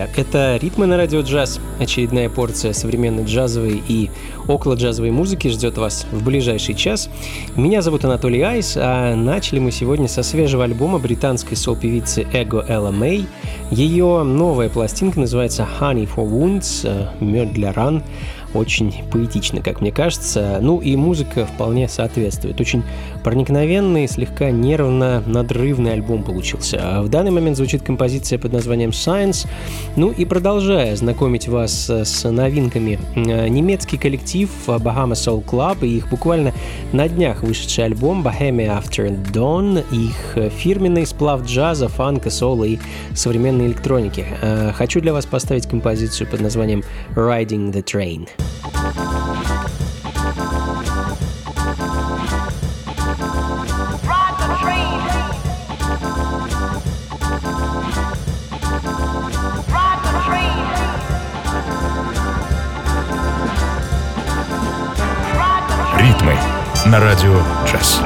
Друзья! Это «Ритмы на радио джаз». Очередная порция современной джазовой и около джазовой музыки ждет вас в ближайший час. Меня зовут Анатолий Айс, а начали мы сегодня со свежего альбома британской сол-певицы Эго Элла Мэй. Ее новая пластинка называется «Honey for Wounds» э, — «Мед для ран» очень поэтично, как мне кажется. Ну и музыка вполне соответствует. Очень проникновенный, слегка нервно-надрывный альбом получился. А в данный момент звучит композиция под названием Science. Ну и продолжая знакомить вас с новинками, э, немецкий коллектив Bahama Soul Club и их буквально на днях вышедший альбом Bohemia After Dawn, их фирменный сплав джаза, фанка, соло и современной электроники. Э, хочу для вас поставить композицию под названием Riding the Train. Ритмы на радио «Джаз».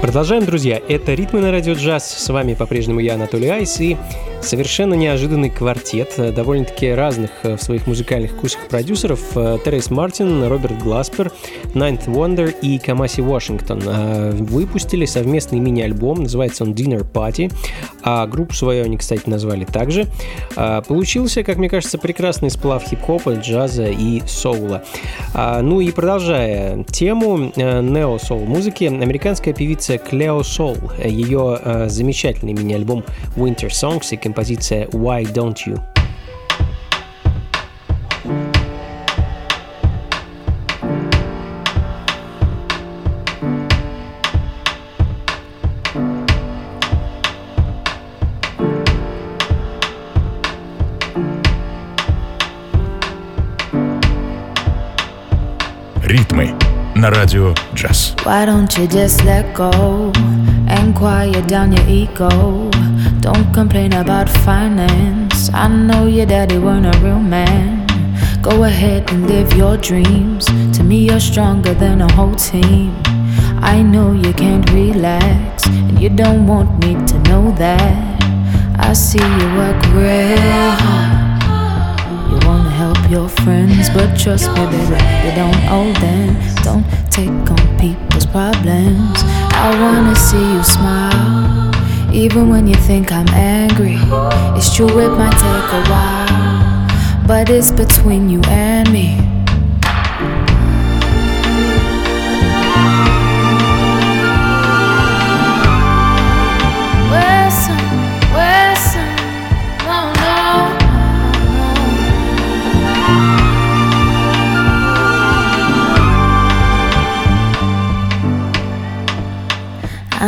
Продолжаем, друзья. Это «Ритмы на радио джаз». С вами по-прежнему я, Анатолий Айс. И совершенно неожиданный квартет, э, довольно-таки разных э, в своих музыкальных вкусах продюсеров. Э, Терес Мартин, Роберт Гласпер, Ninth Wonder и Камаси Вашингтон выпустили совместный мини-альбом, называется он Dinner Party, а группу свою они, кстати, назвали также. Получился, как мне кажется, прекрасный сплав хип-хопа, джаза и соула. Ну и продолжая тему нео-соул музыки, американская певица Клео Сол, ее замечательный мини-альбом Winter Songs и композиция Why Don't You. Ритмы на радио джаз. Why don't you just let go and quiet down your ego? Don't complain about finance. I know your daddy weren't a real man. Go ahead and live your dreams. To me, you're stronger than a whole team. I know you can't relax, and you don't want me to know that. I see you work real hard. You wanna help your friends, but trust me, baby, you don't owe them. Don't take on people's problems. I wanna see you smile. Even when you think I'm angry, it's true it might take a while, but it's between you and me.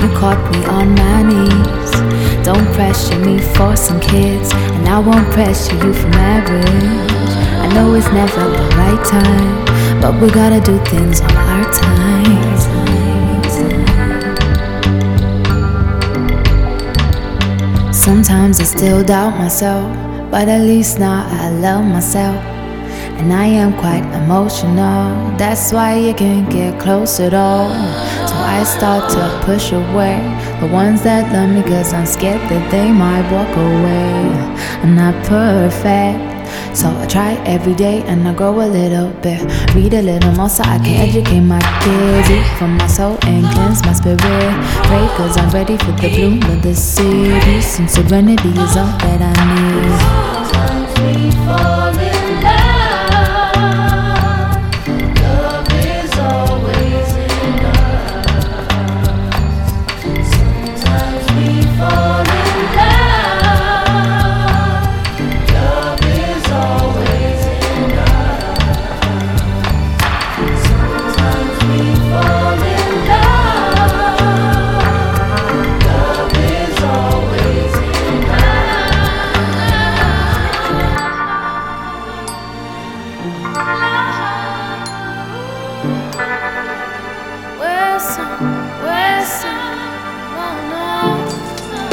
You caught me on my knees. Don't pressure me for some kids, and I won't pressure you for marriage. I know it's never the right time, but we gotta do things on our time. Sometimes I still doubt myself, but at least now I love myself. And I am quite emotional, that's why you can't get close at all. I start to push away the ones that love me, cause I'm scared that they might walk away. I'm not perfect. So I try every day and I grow a little bit. Read a little more so I can educate my kids. Eat from my soul and cleanse my spirit. Pray cause I'm ready for the bloom of the city. Some serenity is all that I need. Sometimes we fall in Wesson, no, no, no.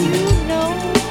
You know.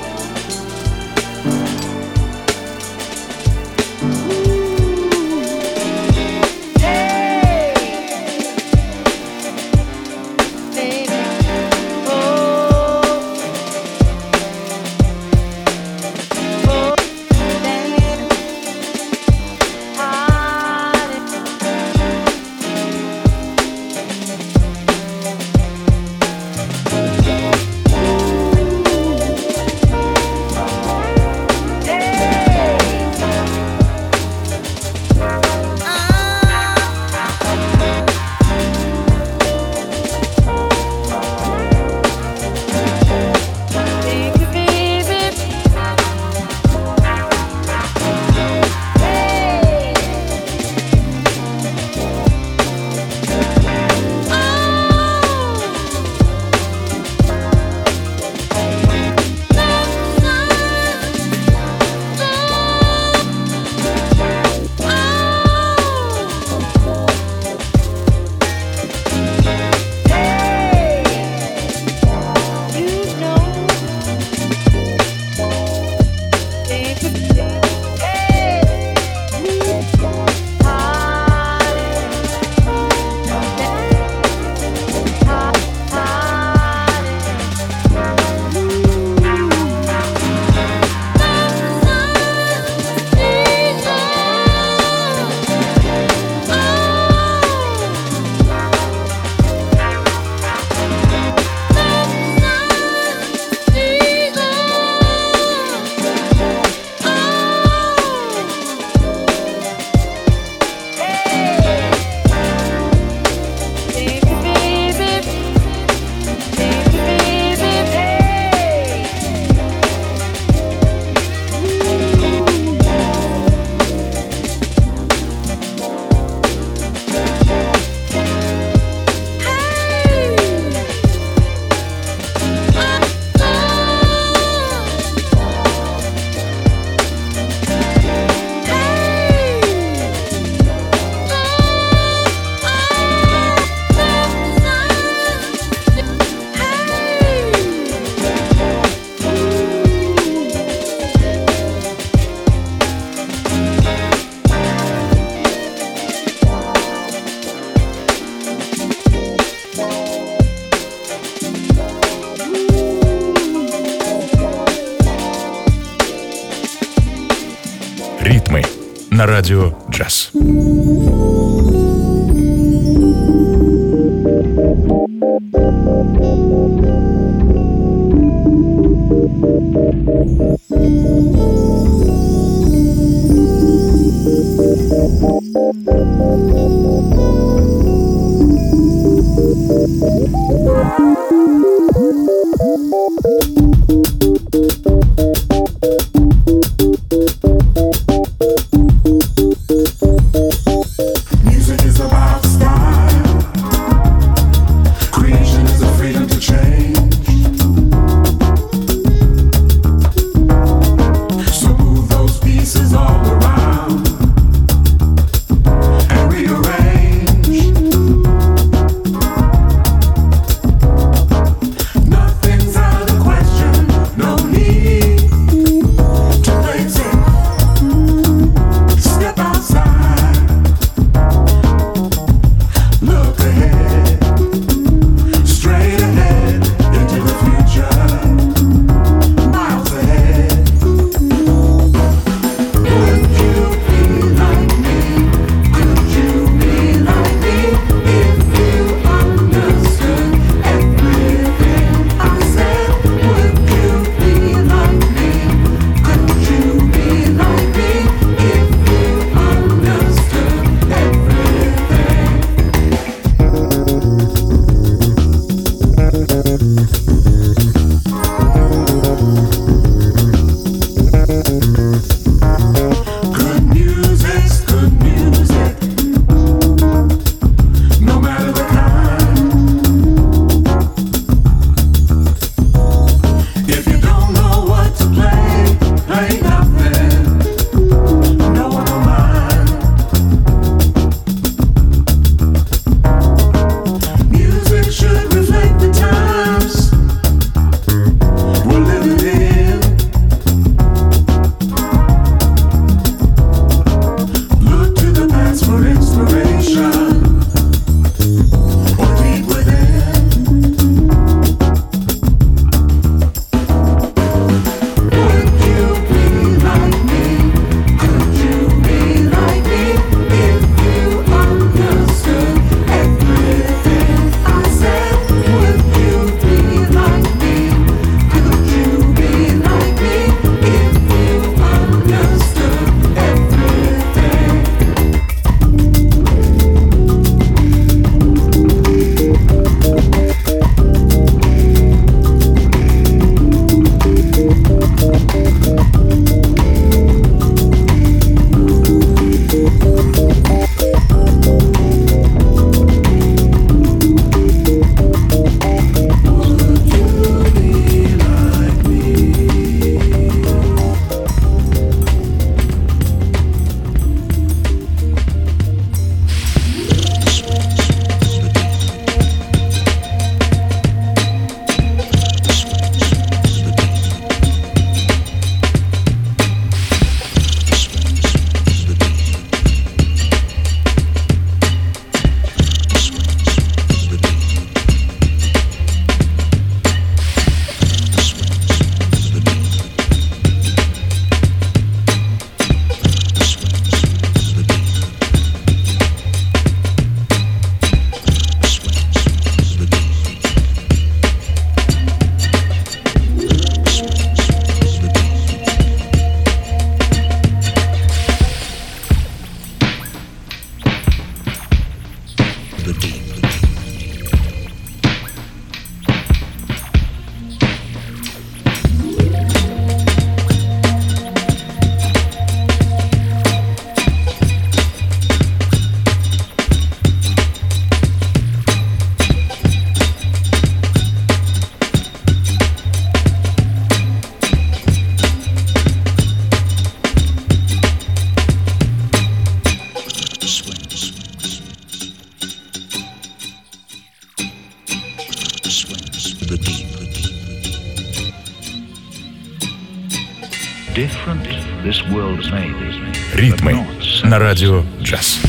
Ритмы на радио «Джаз».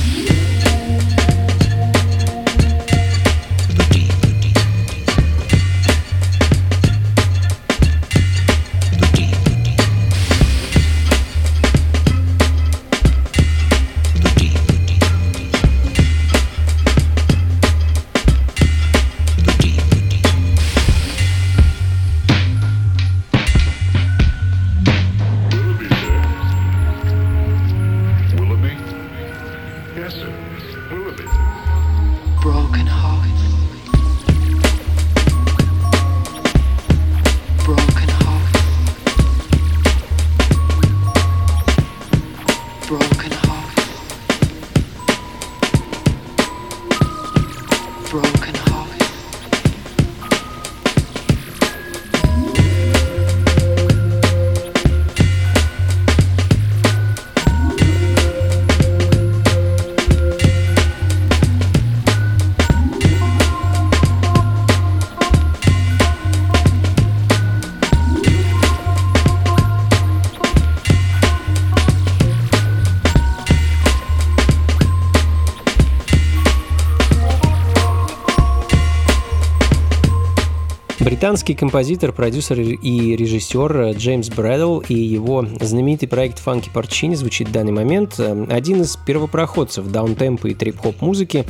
Британский композитор, продюсер и режиссер Джеймс Брэдл и его знаменитый проект «Фанки Парчини» звучит в данный момент. Один из первопроходцев даунтемпа и трип-хоп музыки,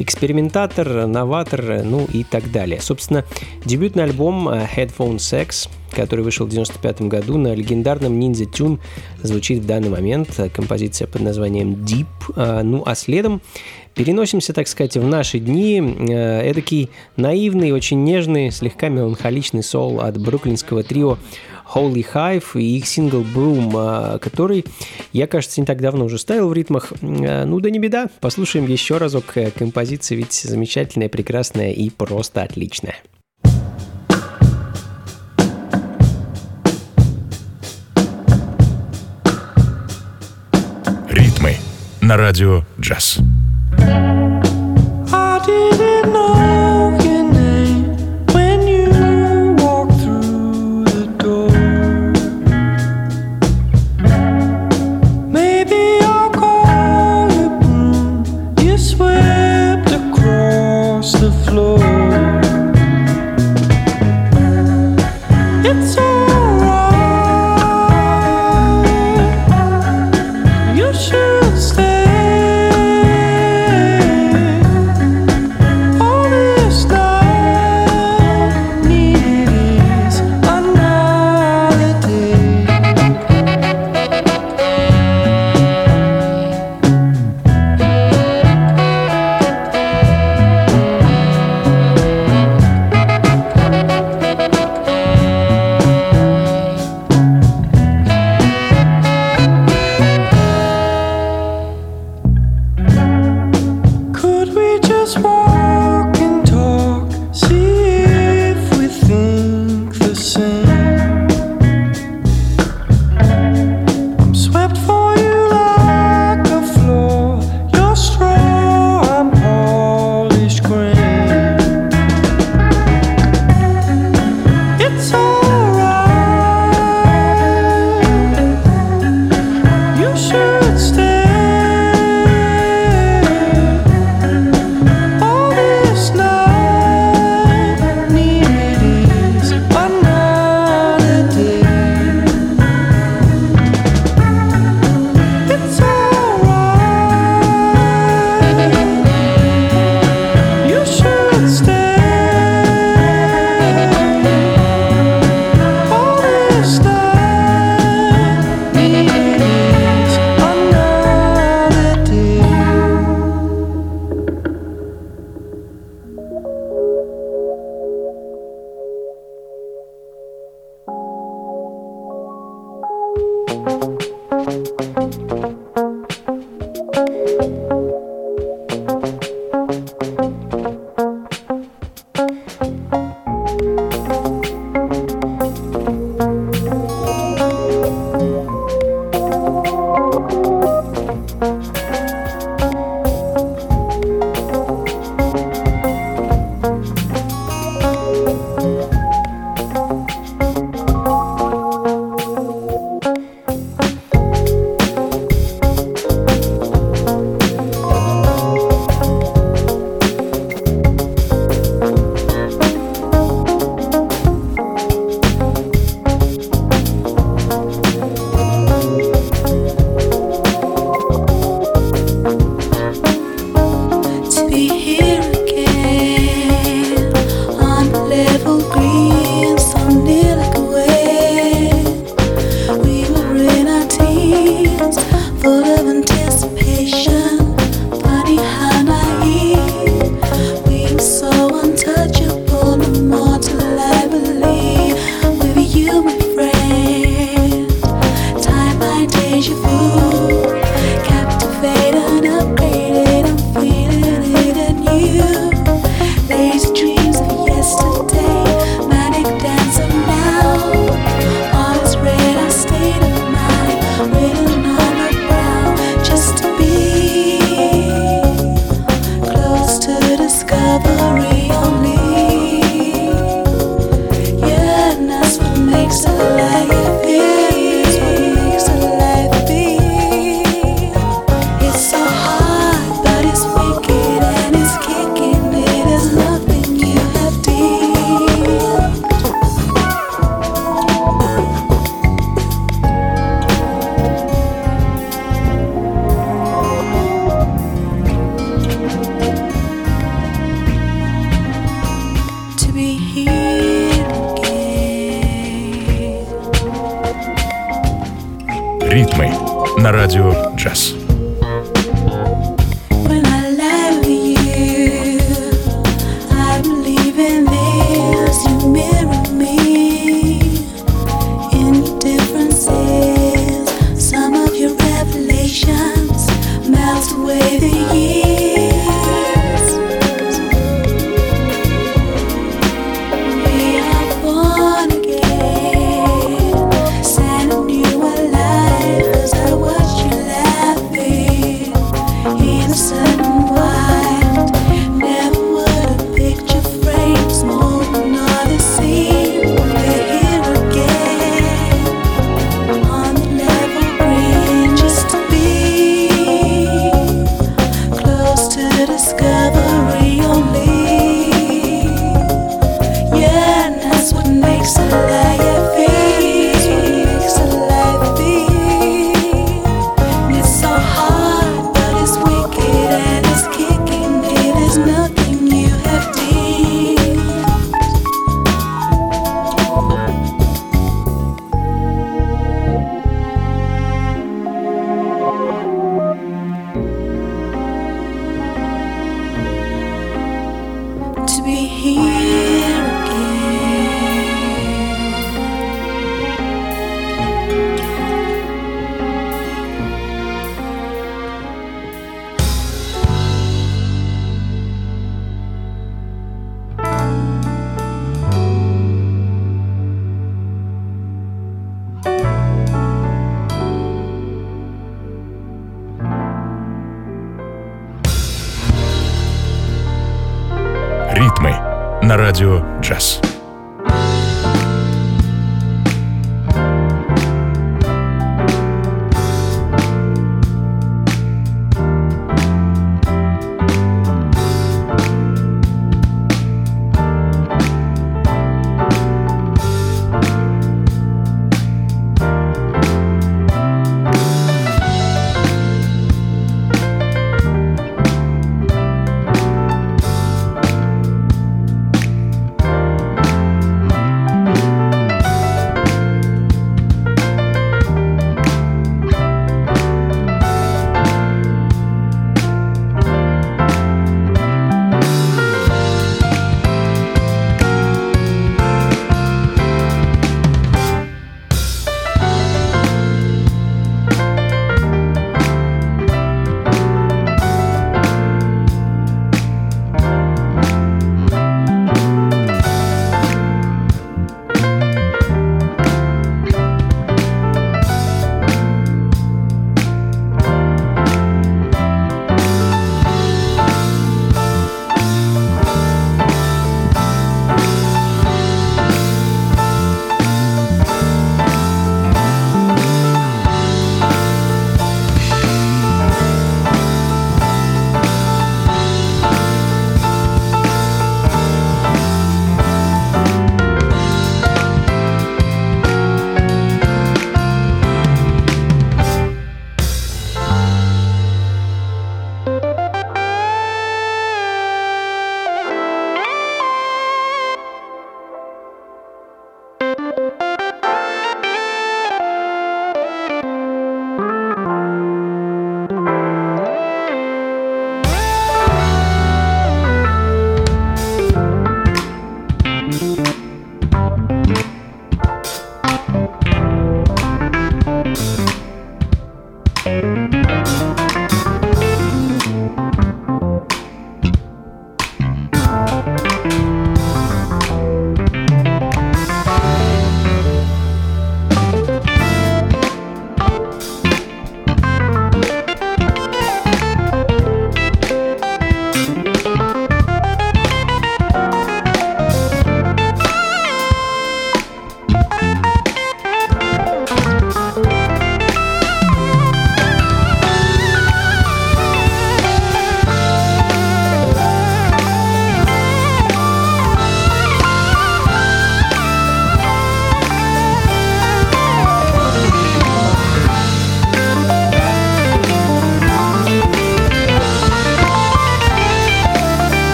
экспериментатор, новатор, ну и так далее. Собственно, дебютный альбом Headphone Sex который вышел в 1995 году на легендарном Ninja Tune, звучит в данный момент композиция под названием Deep. А, ну а следом Переносимся, так сказать, в наши дни. Э, эдакий наивный, очень нежный, слегка меланхоличный сол от бруклинского трио Holy Hive и их сингл Broom, э, который я, кажется, не так давно уже ставил в ритмах. Э, ну да не беда, послушаем еще разок. Композиция ведь замечательная, прекрасная и просто отличная. На радио джаз. didn't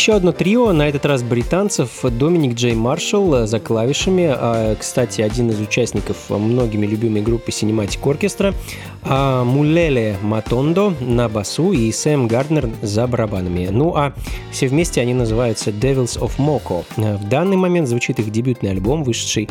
Еще одно трио, на этот раз британцев, Доминик Джей Маршалл за клавишами, а, кстати, один из участников многими любимой группы Cinematic Orchestra, а Мулеле Матондо на басу и Сэм Гарднер за барабанами. Ну а все вместе они называются Devils of Moko. В данный момент звучит их дебютный альбом, вышедший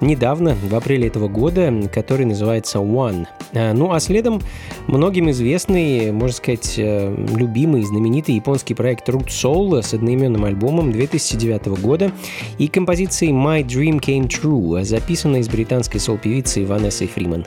недавно, в апреле этого года, который называется One. Ну а следом многим известный, можно сказать, э, любимый, знаменитый японский проект Root Soul с одноименным альбомом 2009 года и композицией My Dream Came True, записанной с британской сол-певицей Ванессой Фриман.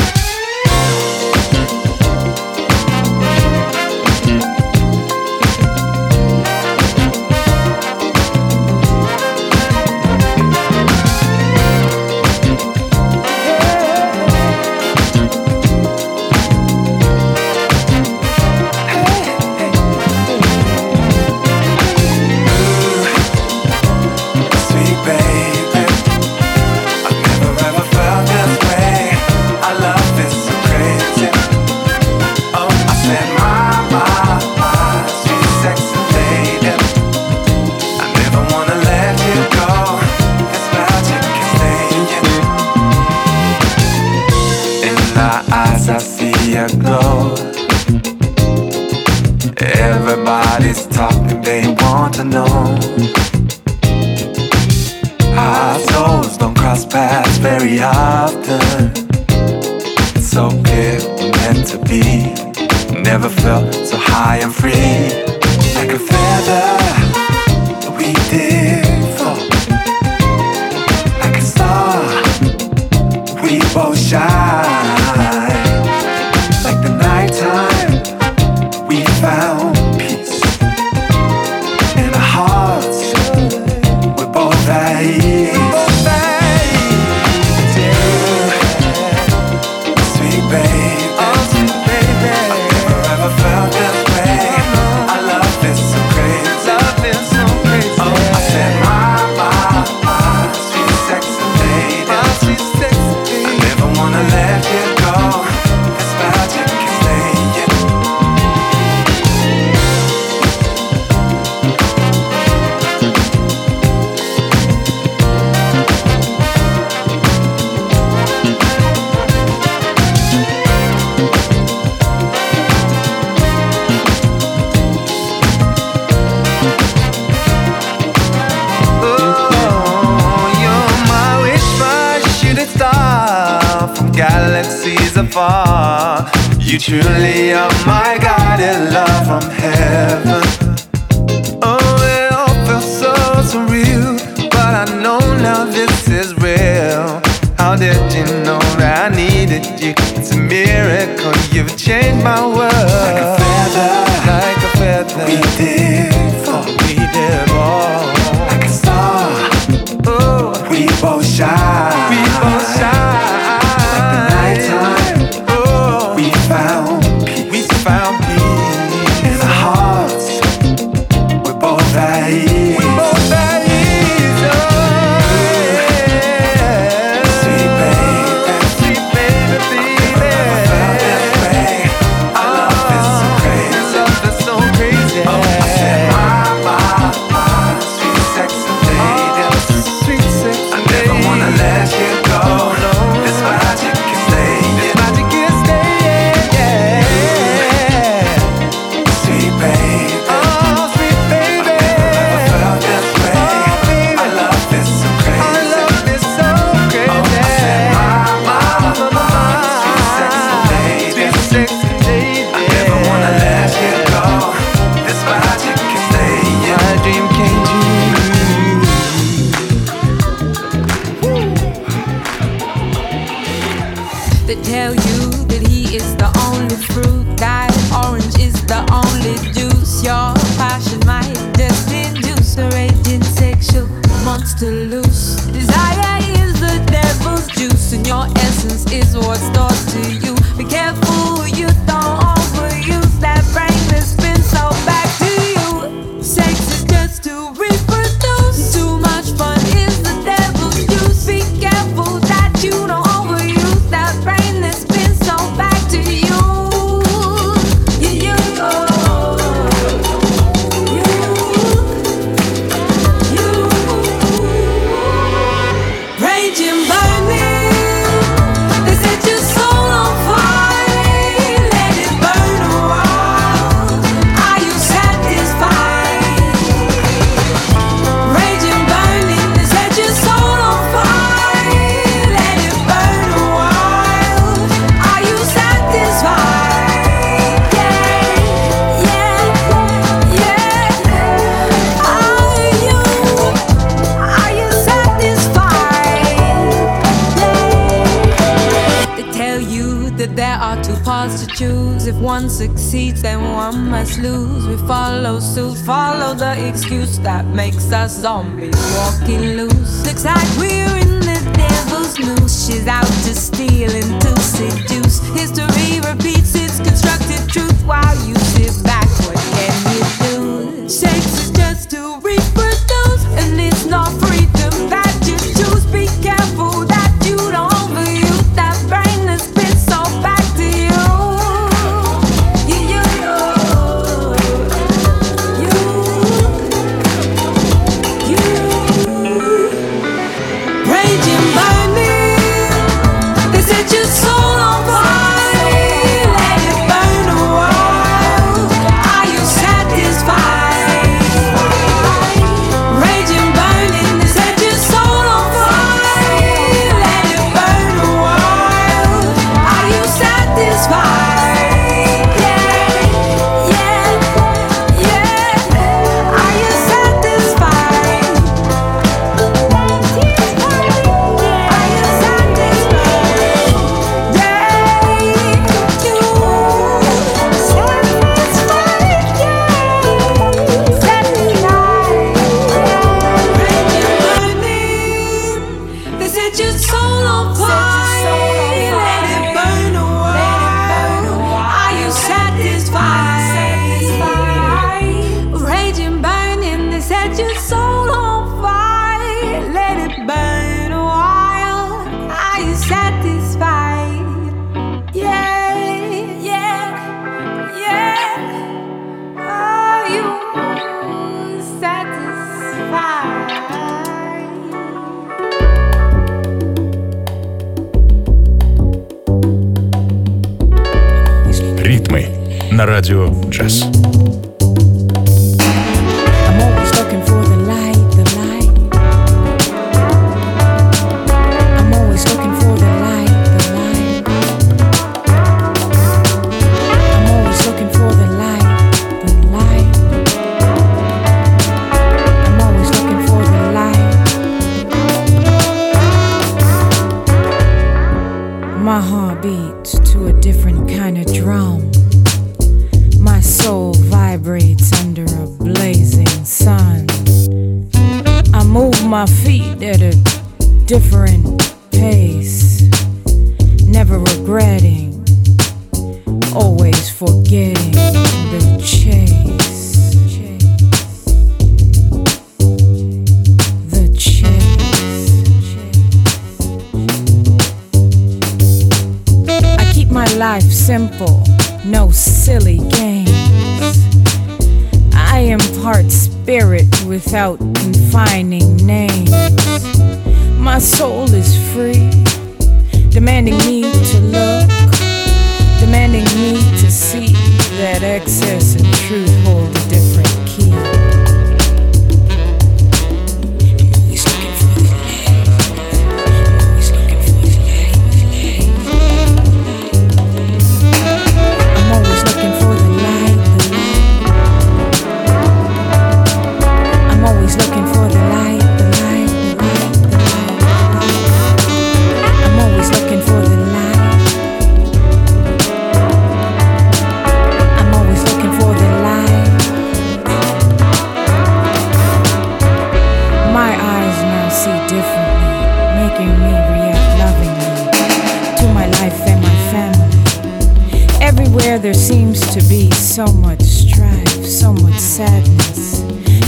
So much strife, so much sadness,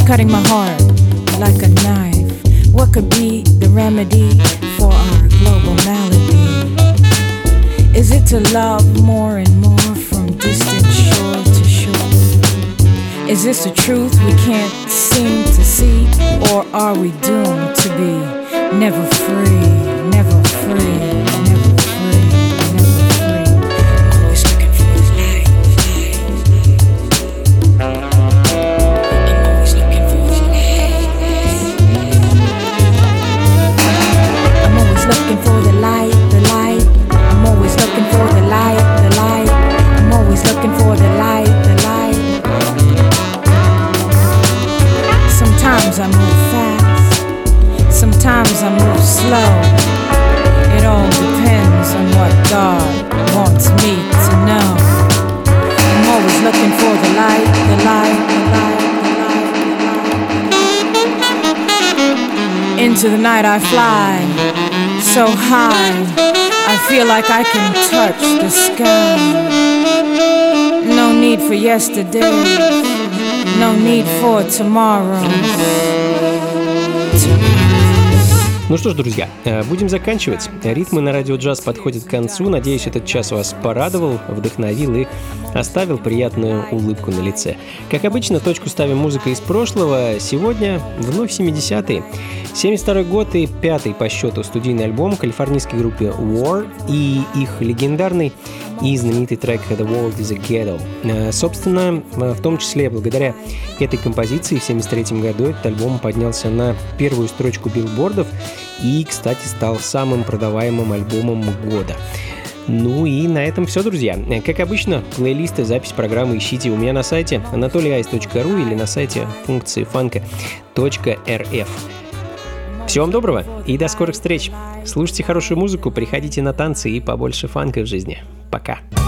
cutting my heart like a knife. What could be the remedy for our global malady? Is it to love more and more from distant shore to shore? Is this a truth we can't seem to see, or are we doomed to be never free, never free? for the light, the light. Sometimes I move fast, sometimes I move slow. It all depends on what God wants me to know. I'm always looking for the light, the light, the light. Into the night I fly, so high, I feel like I can touch the sky. Need for yesterday, no need for tomorrow. Ну что ж, друзья, э, будем заканчивать. Ритмы на радио джаз подходят к концу. Надеюсь, этот час вас порадовал, вдохновил и оставил приятную улыбку на лице. Как обычно, точку ставим музыка из прошлого. Сегодня вновь 70-е. 72 год и пятый по счету студийный альбом калифорнийской группы War и их легендарный и знаменитый трек «The World is a Ghetto». Э, собственно, в том числе благодаря этой композиции в 73 году этот альбом поднялся на первую строчку билбордов и, кстати, стал самым продаваемым альбомом года. Ну и на этом все, друзья. Как обычно, плейлисты, запись программы ищите у меня на сайте anatolyice.ru или на сайте функции фанка.рф. Всего вам доброго и до скорых встреч. Слушайте хорошую музыку, приходите на танцы и побольше фанка в жизни. Пока. Say